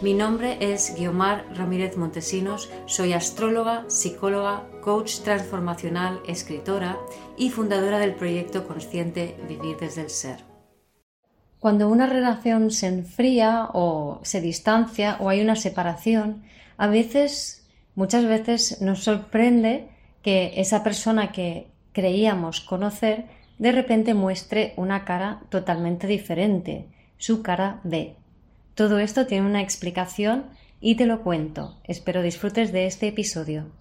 Mi nombre es Guiomar Ramírez Montesinos, soy astróloga, psicóloga, coach transformacional, escritora y fundadora del proyecto consciente Vivir desde el Ser. Cuando una relación se enfría o se distancia o hay una separación, a veces, muchas veces nos sorprende que esa persona que creíamos conocer de repente muestre una cara totalmente diferente, su cara B. Todo esto tiene una explicación y te lo cuento. Espero disfrutes de este episodio.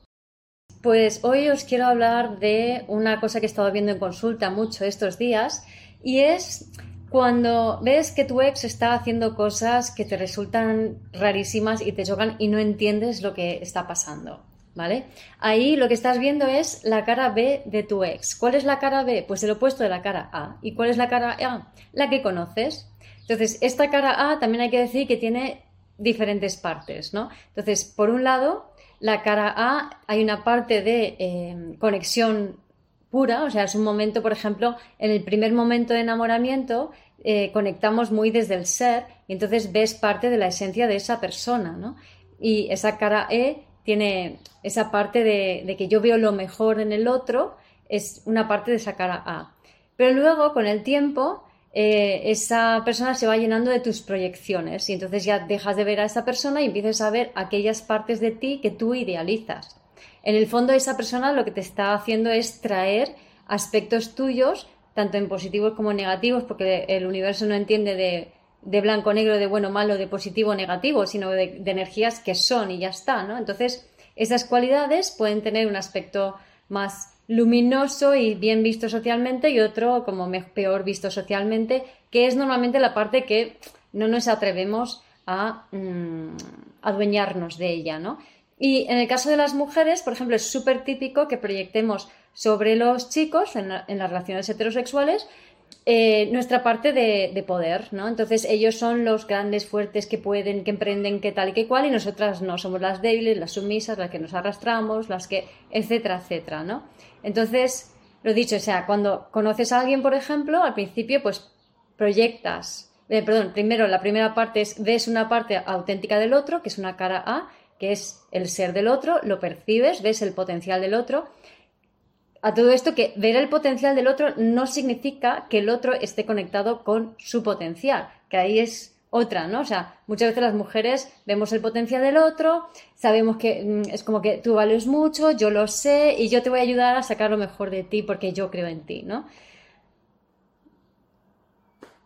Pues hoy os quiero hablar de una cosa que he estado viendo en consulta mucho estos días y es cuando ves que tu ex está haciendo cosas que te resultan rarísimas y te chocan y no entiendes lo que está pasando. ¿Vale? Ahí lo que estás viendo es la cara B de tu ex. ¿Cuál es la cara B? Pues el opuesto de la cara A. ¿Y cuál es la cara A? La que conoces. Entonces, esta cara A también hay que decir que tiene diferentes partes, ¿no? Entonces, por un lado, la cara A hay una parte de eh, conexión pura, o sea, es un momento, por ejemplo, en el primer momento de enamoramiento eh, conectamos muy desde el ser y entonces ves parte de la esencia de esa persona, ¿no? Y esa cara E tiene esa parte de, de que yo veo lo mejor en el otro, es una parte de esa cara A. Pero luego, con el tiempo, eh, esa persona se va llenando de tus proyecciones y entonces ya dejas de ver a esa persona y empiezas a ver aquellas partes de ti que tú idealizas. En el fondo esa persona lo que te está haciendo es traer aspectos tuyos, tanto en positivos como en negativos, porque el universo no entiende de, de blanco, negro, de bueno, malo, de positivo, negativo, sino de, de energías que son y ya está, ¿no? Entonces, esas cualidades pueden tener un aspecto más luminoso y bien visto socialmente y otro como peor visto socialmente, que es normalmente la parte que no nos atrevemos a mm, adueñarnos de ella, ¿no? Y en el caso de las mujeres, por ejemplo, es súper típico que proyectemos sobre los chicos en, en las relaciones heterosexuales eh, nuestra parte de, poder, ¿no? Entonces ellos son los grandes, fuertes que pueden, que emprenden, que tal y que cual, y nosotras no, somos las débiles, las sumisas, las que nos arrastramos, las que, etcétera, etcétera, ¿no? Entonces, lo dicho, o sea, cuando conoces a alguien, por ejemplo, al principio, pues proyectas, eh, perdón, primero la primera parte es, ves una parte auténtica del otro, que es una cara A, que es el ser del otro, lo percibes, ves el potencial del otro, a todo esto que ver el potencial del otro no significa que el otro esté conectado con su potencial, que ahí es otra, ¿no? O sea, muchas veces las mujeres vemos el potencial del otro, sabemos que mm, es como que tú vales mucho, yo lo sé y yo te voy a ayudar a sacar lo mejor de ti porque yo creo en ti, ¿no?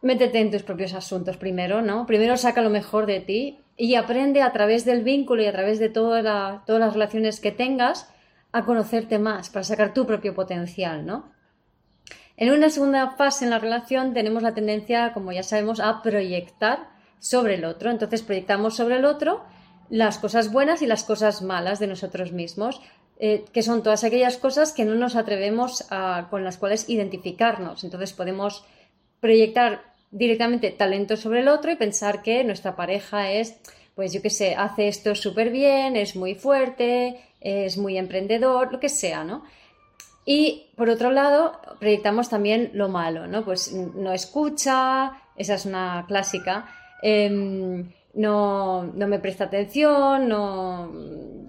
Métete en tus propios asuntos primero, ¿no? Primero saca lo mejor de ti y aprende a través del vínculo y a través de todas las relaciones que tengas a conocerte más, para sacar tu propio potencial, ¿no? En una segunda fase en la relación tenemos la tendencia, como ya sabemos, a proyectar sobre el otro. Entonces proyectamos sobre el otro las cosas buenas y las cosas malas de nosotros mismos, eh, que son todas aquellas cosas que no nos atrevemos a, con las cuales identificarnos. Entonces podemos proyectar directamente talento sobre el otro y pensar que nuestra pareja es, pues yo qué sé, hace esto súper bien, es muy fuerte, es muy emprendedor, lo que sea, ¿no? Y por otro lado, proyectamos también lo malo, ¿no? Pues no escucha, esa es una clásica, em, no, no, me presta atención, no,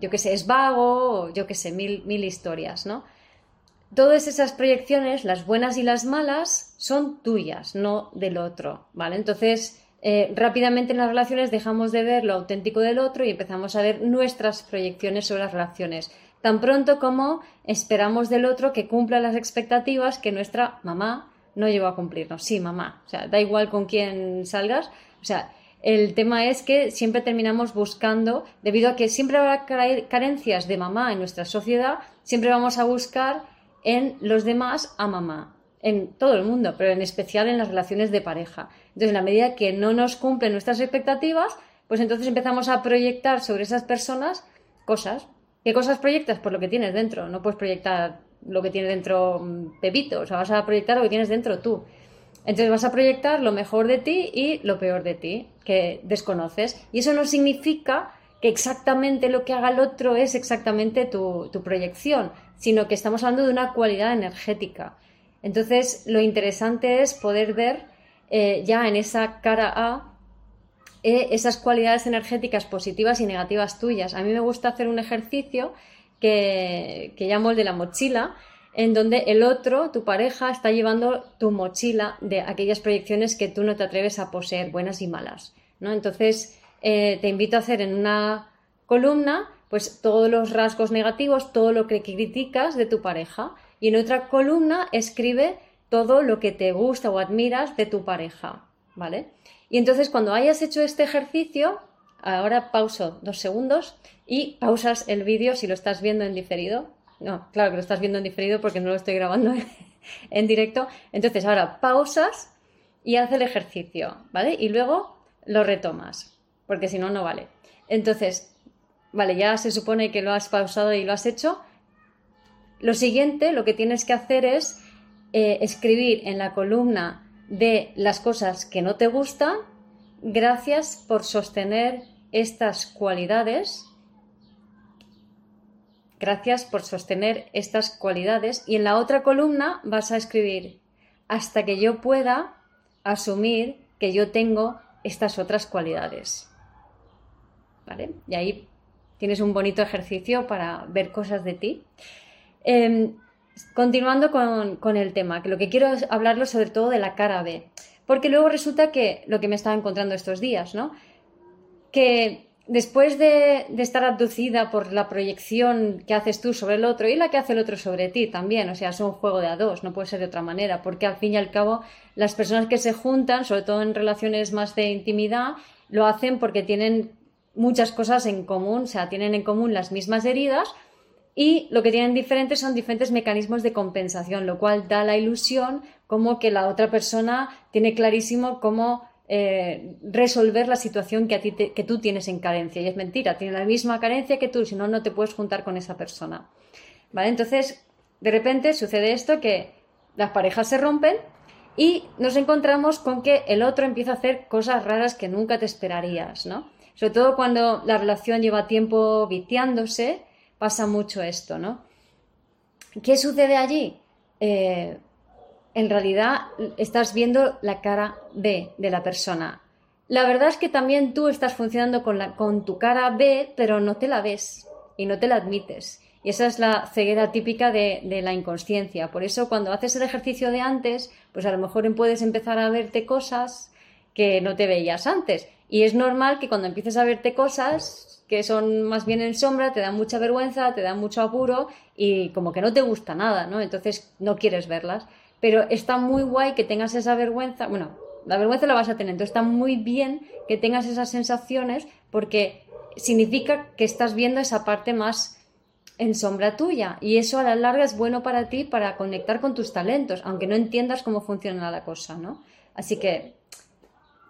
yo qué sé, es vago, yo qué sé, mil, mil historias, ¿no? Todas esas proyecciones, las buenas y las malas, son tuyas, no del otro, ¿vale? Entonces, eh, rápidamente en las relaciones dejamos de ver lo auténtico del otro y empezamos a ver nuestras proyecciones sobre las relaciones. Tan pronto como esperamos del otro que cumpla las expectativas que nuestra mamá no llegó a cumplirnos. Sí, mamá. O sea, da igual con quién salgas. O sea, el tema es que siempre terminamos buscando, debido a que siempre habrá carencias de mamá en nuestra sociedad, siempre vamos a buscar en los demás a mamá en todo el mundo, pero en especial en las relaciones de pareja. Entonces, en la medida que no nos cumplen nuestras expectativas, pues entonces empezamos a proyectar sobre esas personas cosas. ¿Qué cosas proyectas? Por lo que tienes dentro. No puedes proyectar lo que tiene dentro mm, Pepito, o sea, vas a proyectar lo que tienes dentro tú. Entonces vas a proyectar lo mejor de ti y lo peor de ti, que desconoces. Y eso no significa que exactamente lo que haga el otro es exactamente tu, proyección, sino que estamos hablando de una cualidad energética. Entonces, lo interesante es poder ver eh, ya en esa cara A eh, esas cualidades energéticas positivas y negativas tuyas. A mí me gusta hacer un ejercicio que, que llamo el de la mochila, en donde el otro, tu pareja, está llevando tu mochila de aquellas proyecciones que tú no te atreves a poseer, buenas y malas. ¿no? Entonces, eh, te invito a hacer en una columna pues todos los rasgos negativos, todo lo que criticas de tu pareja. Y en otra columna escribe todo lo que te gusta o admiras de tu pareja. ¿Vale? Y entonces cuando hayas hecho este ejercicio, ahora pauso dos segundos y pausas el vídeo si lo estás viendo en diferido no, claro que lo estás viendo en diferido porque no lo estoy grabando en directo. Entonces, ahora pausas y haz el ejercicio, ¿vale? Y luego lo retomas, porque si no, no vale. Entonces, vale, ya se supone que lo has pausado y lo has hecho. Lo siguiente, lo que tienes que hacer es eh, escribir en la columna de las cosas que no te gustan, gracias por sostener estas cualidades Gracias por sostener estas cualidades. Y en la otra columna vas a escribir hasta que yo pueda asumir que yo tengo estas otras cualidades. ¿Vale? Y ahí tienes un bonito ejercicio para ver cosas de ti. Em, continuando con, el tema, que lo que quiero es hablarlo sobre todo de la cara B. Porque luego resulta que lo que me estaba encontrando estos días, ¿no? Que después de, estar abducida por la proyección que haces tú sobre el otro y la que hace el otro sobre ti también, o sea, es un juego de a dos, no puede ser de otra manera, porque al fin y al cabo las personas que se juntan, sobre todo en relaciones más de intimidad, lo hacen porque tienen muchas cosas en común, o sea, tienen en común las mismas heridas y lo que tienen diferentes son diferentes mecanismos de compensación, lo cual da la ilusión como que la otra persona tiene clarísimo cómo eh, resolver la situación que, a ti que tú tienes en carencia. Y es mentira, tiene la misma carencia que tú, si no, no te puedes juntar con esa persona. ¿Vale? Entonces, de repente sucede esto que las parejas se rompen y nos encontramos con que el otro empieza a hacer cosas raras que nunca te esperarías, ¿no? Sobre todo cuando la relación lleva tiempo viciándose, pasa mucho esto, ¿no? ¿Qué sucede allí? Eh, en realidad estás viendo la cara B de la persona. La verdad es que también tú estás funcionando con, la, con tu cara B, pero no te la ves y no te la admites. Y esa es la ceguera típica de, de, la inconsciencia. Por eso cuando haces el ejercicio de antes, pues a lo mejor puedes empezar a verte cosas que no te veías antes. Y es normal que cuando empieces a verte cosas que son más bien en sombra, te dan mucha vergüenza, te dan mucho apuro y como que no te gusta nada, ¿no? Entonces no quieres verlas pero está muy guay que tengas esa vergüenza, bueno, la vergüenza la vas a tener, entonces está muy bien que tengas esas sensaciones porque significa que estás viendo esa parte más en sombra tuya y eso a la larga es bueno para ti para conectar con tus talentos, aunque no entiendas cómo funciona la cosa, ¿no? Así que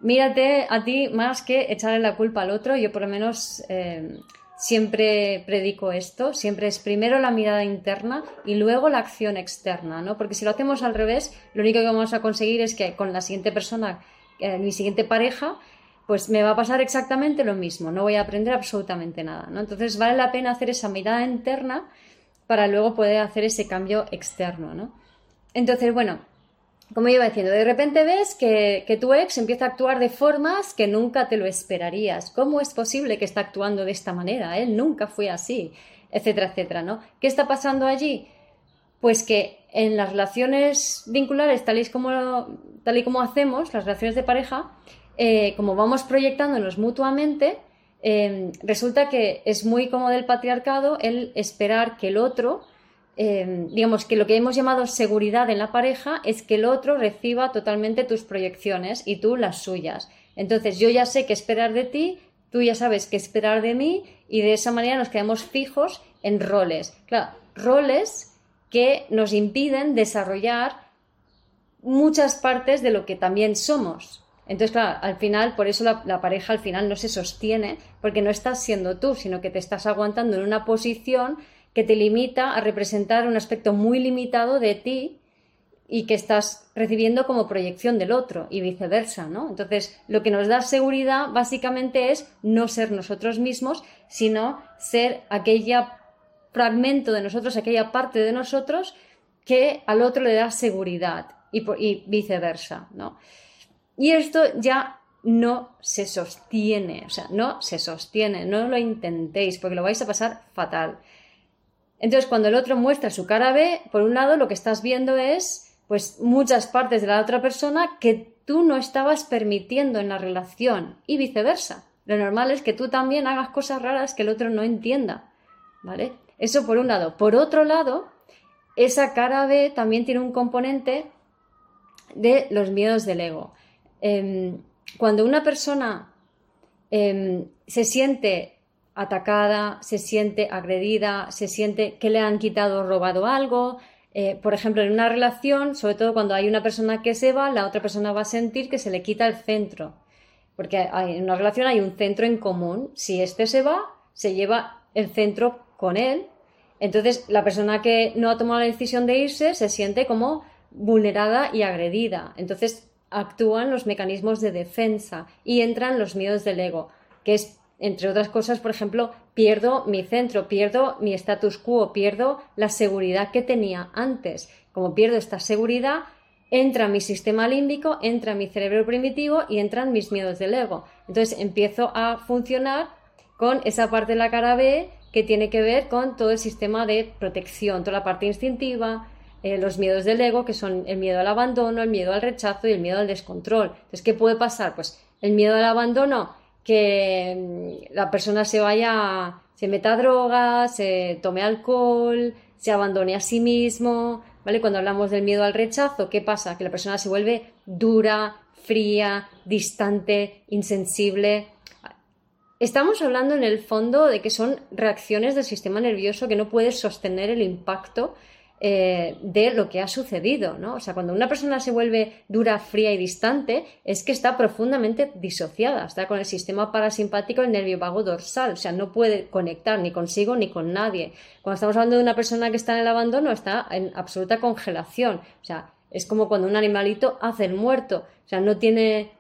mírate a ti más que echarle la culpa al otro, yo por lo menos eh, siempre predico esto, siempre es primero la mirada interna y luego la acción externa, ¿no? Porque si lo hacemos al revés, lo único que vamos a conseguir es que con la siguiente persona, eh, mi siguiente pareja, pues me va a pasar exactamente lo mismo, no voy a aprender absolutamente nada, ¿no? Entonces vale la pena hacer esa mirada interna para luego poder hacer ese cambio externo, ¿no? Entonces, bueno, como iba diciendo, de repente ves que, tu ex empieza a actuar de formas que nunca te lo esperarías. ¿Cómo es posible que está actuando de esta manera? Él nunca fue así, etcétera, etcétera, ¿no? ¿Qué está pasando allí? Pues que en las relaciones vinculares, tal y como, tal y como hacemos, las relaciones de pareja, eh, como vamos proyectándonos mutuamente, eh, resulta que es muy como del patriarcado el esperar que el otro Em, digamos que lo que hemos llamado seguridad en la pareja es que el otro reciba totalmente tus proyecciones y tú las suyas. Entonces yo ya sé qué esperar de ti, tú ya sabes qué esperar de mí y de esa manera nos quedamos fijos en roles. Claro, roles que nos impiden desarrollar muchas partes de lo que también somos. Entonces, claro, al final, por eso la, pareja al final no se sostiene, porque no estás siendo tú, sino que te estás aguantando en una posición que te limita a representar un aspecto muy limitado de ti y que estás recibiendo como proyección del otro y viceversa, ¿no? Entonces, lo que nos da seguridad básicamente es no ser nosotros mismos, sino ser aquella fragmento de nosotros, aquella parte de nosotros que al otro le da seguridad y, y viceversa, ¿no? Y esto ya no se sostiene, o sea, no se sostiene, no lo intentéis porque lo vais a pasar fatal. Entonces, cuando el otro muestra su cara B, por un lado lo que estás viendo es pues muchas partes de la otra persona que tú no estabas permitiendo en la relación y viceversa. Lo normal es que tú también hagas cosas raras que el otro no entienda, ¿vale? Eso por un lado. Por otro lado, esa cara B también tiene un componente de los miedos del ego. Em, cuando una persona em, se siente atacada, se siente agredida, se siente que le han quitado o robado algo, eh, por ejemplo, en una relación, sobre todo cuando hay una persona que se va, la otra persona va a sentir que se le quita el centro. Porque en una relación hay un centro en común. Si este se va, se lleva el centro con él. Entonces, la persona que no ha tomado la decisión de irse se siente como vulnerada y agredida. Entonces, actúan los mecanismos de defensa y entran los miedos del ego, que es, entre otras cosas, por ejemplo, pierdo mi centro, pierdo mi status quo, pierdo la seguridad que tenía antes. Como pierdo esta seguridad, entra mi sistema límbico, entra mi cerebro primitivo y entran mis miedos del ego. Entonces empiezo a funcionar con esa parte de la cara B que tiene que ver con todo el sistema de protección, toda la parte instintiva, eh, los miedos del ego, que son el miedo al abandono, el miedo al rechazo y el miedo al descontrol. Entonces, ¿qué puede pasar? Pues el miedo al abandono, que mm, la persona se vaya, se meta drogas, se tome alcohol, se abandone a sí mismo, ¿vale? Cuando hablamos del miedo al rechazo, ¿qué pasa? Que la persona se vuelve dura, fría, distante, insensible. Estamos hablando en el fondo de que son reacciones del sistema nervioso que no puedes sostener el impacto eh, de lo que ha sucedido, ¿no? O sea, cuando una persona se vuelve dura, fría y distante, es que está profundamente disociada, está con el sistema parasimpático, el nervio vago dorsal, o sea, no puede conectar ni consigo ni con nadie. Cuando estamos hablando de una persona que está en el abandono, está en absoluta congelación, o sea, es como cuando un animalito hace el muerto, o sea, no tiene,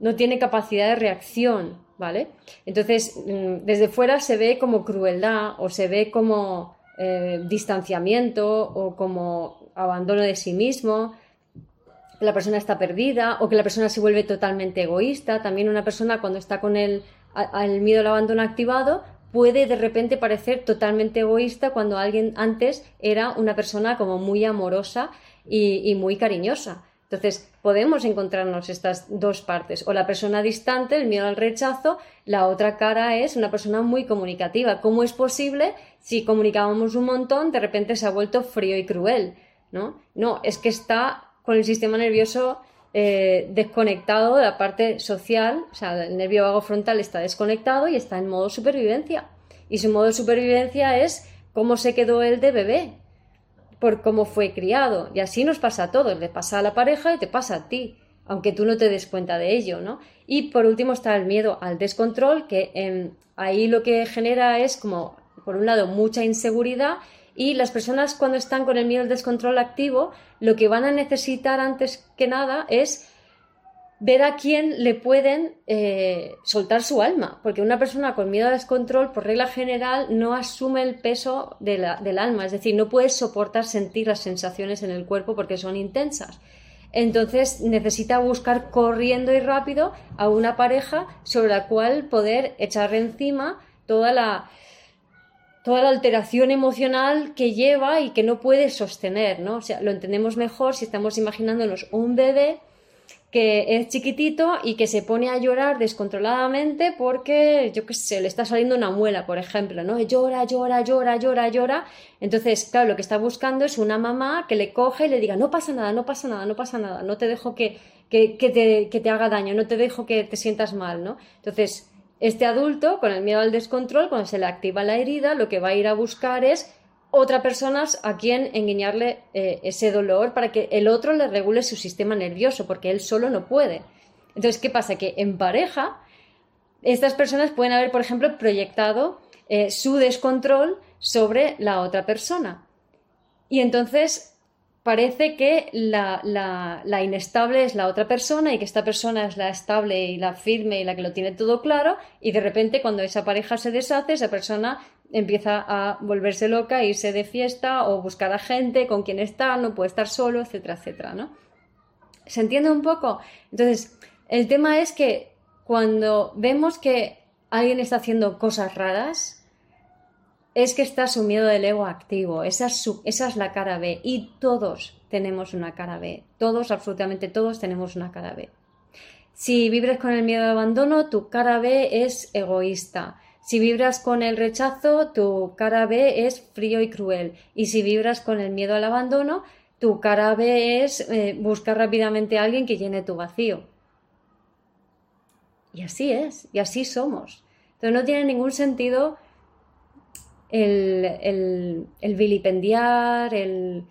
no tiene capacidad de reacción, ¿vale? Entonces, mm, desde fuera se ve como crueldad o se ve como eh, distanciamiento o como abandono de sí mismo, la persona está perdida o que la persona se vuelve totalmente egoísta. También una persona cuando está con el, el miedo al abandono activado puede de repente parecer totalmente egoísta cuando alguien antes era una persona como muy amorosa y muy cariñosa. Entonces, podemos encontrarnos estas dos partes. O la persona distante, el miedo al rechazo, la otra cara es una persona muy comunicativa. ¿Cómo es posible si comunicábamos un montón, de repente se ha vuelto frío y cruel? No, no es que está con el sistema nervioso eh, desconectado de la parte social, o sea, el nervio vago frontal está desconectado y está en modo supervivencia. Y su modo de supervivencia es cómo se quedó él de bebé, por cómo fue criado. Y así nos pasa a todos, le pasa a la pareja y te pasa a ti, aunque tú no te des cuenta de ello, ¿no? Y por último está el miedo al descontrol, que em, ahí lo que genera es como, por un lado, mucha inseguridad y las personas cuando están con el miedo al descontrol activo, lo que van a necesitar antes que nada es ver a quién le pueden eh, soltar su alma, porque una persona con miedo al descontrol, por regla general, no asume el peso del alma, es decir, no puede soportar sentir las sensaciones en el cuerpo porque son intensas. Entonces necesita buscar corriendo y rápido a una pareja sobre la cual poder echar encima toda la, toda la alteración emocional que lleva y que no puede sostener, ¿no? O sea, lo entendemos mejor si estamos imaginándonos un bebé que es chiquitito y que se pone a llorar descontroladamente porque, yo qué sé, le está saliendo una muela, por ejemplo, ¿no? Llora, llora, llora, llora, llora. Entonces, claro, lo que está buscando es una mamá que le coge y le diga, no pasa nada, no pasa nada, no pasa nada, no te dejo que, que, que, te, que te haga daño, no te dejo que te sientas mal, ¿no? Entonces, este adulto, con el miedo al descontrol, cuando se le activa la herida, lo que va a ir a buscar es otra persona a quien engañarle eh, ese dolor para que el otro le regule su sistema nervioso, porque él solo no puede. Entonces, ¿qué pasa? Que en pareja, estas personas pueden haber, por ejemplo, proyectado eh, su descontrol sobre la otra persona. Y entonces parece que la, la, inestable es la otra persona y que esta persona es la estable y la firme y la que lo tiene todo claro y de repente cuando esa pareja se deshace, esa persona empieza a volverse loca, irse de fiesta o buscar a gente con quien está, no puede estar solo, etcétera, etcétera, ¿no? ¿Se entiende un poco? Entonces, el tema es que cuando vemos que alguien está haciendo cosas raras, es que está su miedo del ego activo. Esa es, es la cara B. Y todos tenemos una cara B. Todos, absolutamente todos, tenemos una cara B. Si vibras con el miedo al abandono, tu cara B es egoísta. Si vibras con el rechazo, tu cara B es frío y cruel. Y si vibras con el miedo al abandono, tu cara B es eh, buscar rápidamente a alguien que llene tu vacío. Y así es, y así somos. Entonces no tiene ningún sentido el, vilipendiar, el...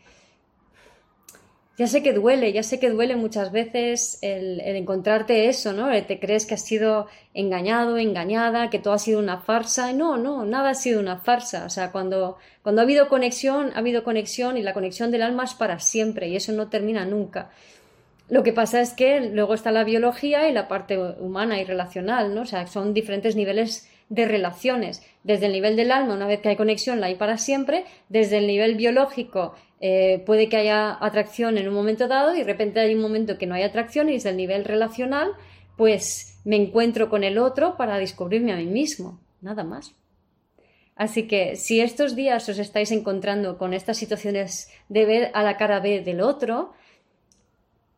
Ya sé que duele, ya sé que duele muchas veces el, encontrarte eso, ¿no? Te crees que has sido engañado, engañada, que todo ha sido una farsa. No, no, nada ha sido una farsa. O sea, cuando, cuando ha habido conexión, ha habido conexión y la conexión del alma es para siempre y eso no termina nunca. Lo que pasa es que luego está la biología y la parte humana y relacional, ¿no? O sea, son diferentes niveles de relaciones. Desde el nivel del alma, una vez que hay conexión, la hay para siempre. Desde el nivel biológico, eh, puede que haya atracción en un momento dado y de repente hay un momento que no hay atracción y desde el nivel relacional, pues me encuentro con el otro para descubrirme a mí mismo. Nada más. Así que si estos días os estáis encontrando con estas situaciones de ver a la cara B del otro,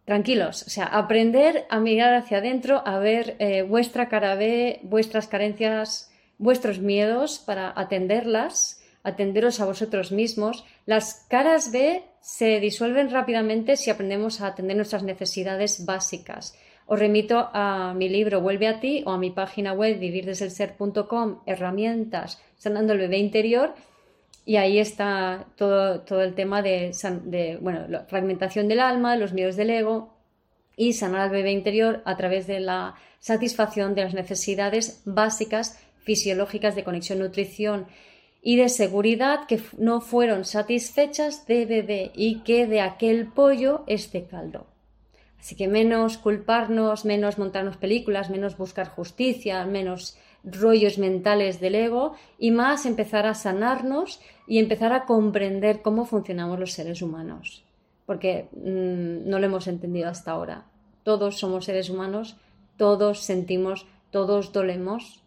tranquilos, o sea, aprender a mirar hacia adentro, a ver eh, vuestra cara B, vuestras carencias, vuestros miedos para atenderlas, atenderos a vosotros mismos. Las caras B se disuelven rápidamente si aprendemos a atender nuestras necesidades básicas. Os remito a mi libro Vuelve a ti o a mi página web vivirdesdelser.com, herramientas sanando el bebé interior y ahí está todo, todo el tema de, bueno, la fragmentación del alma, los miedos del ego y sanar al bebé interior a través de la satisfacción de las necesidades básicas fisiológicas de conexión, nutrición y de seguridad que no fueron satisfechas de bebé y que de aquel pollo este caldo. Así que menos culparnos, menos montarnos películas, menos buscar justicia, menos rollos mentales del ego y más empezar a sanarnos y empezar a comprender cómo funcionamos los seres humanos, porque mm, no lo hemos entendido hasta ahora. Todos somos seres humanos, todos sentimos, todos dolemos.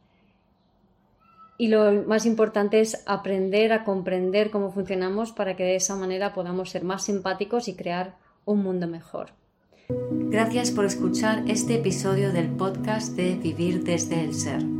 Y lo más importante es aprender a comprender cómo funcionamos para que de esa manera podamos ser más simpáticos y crear un mundo mejor. Gracias por escuchar este episodio del podcast de Vivir desde el Ser.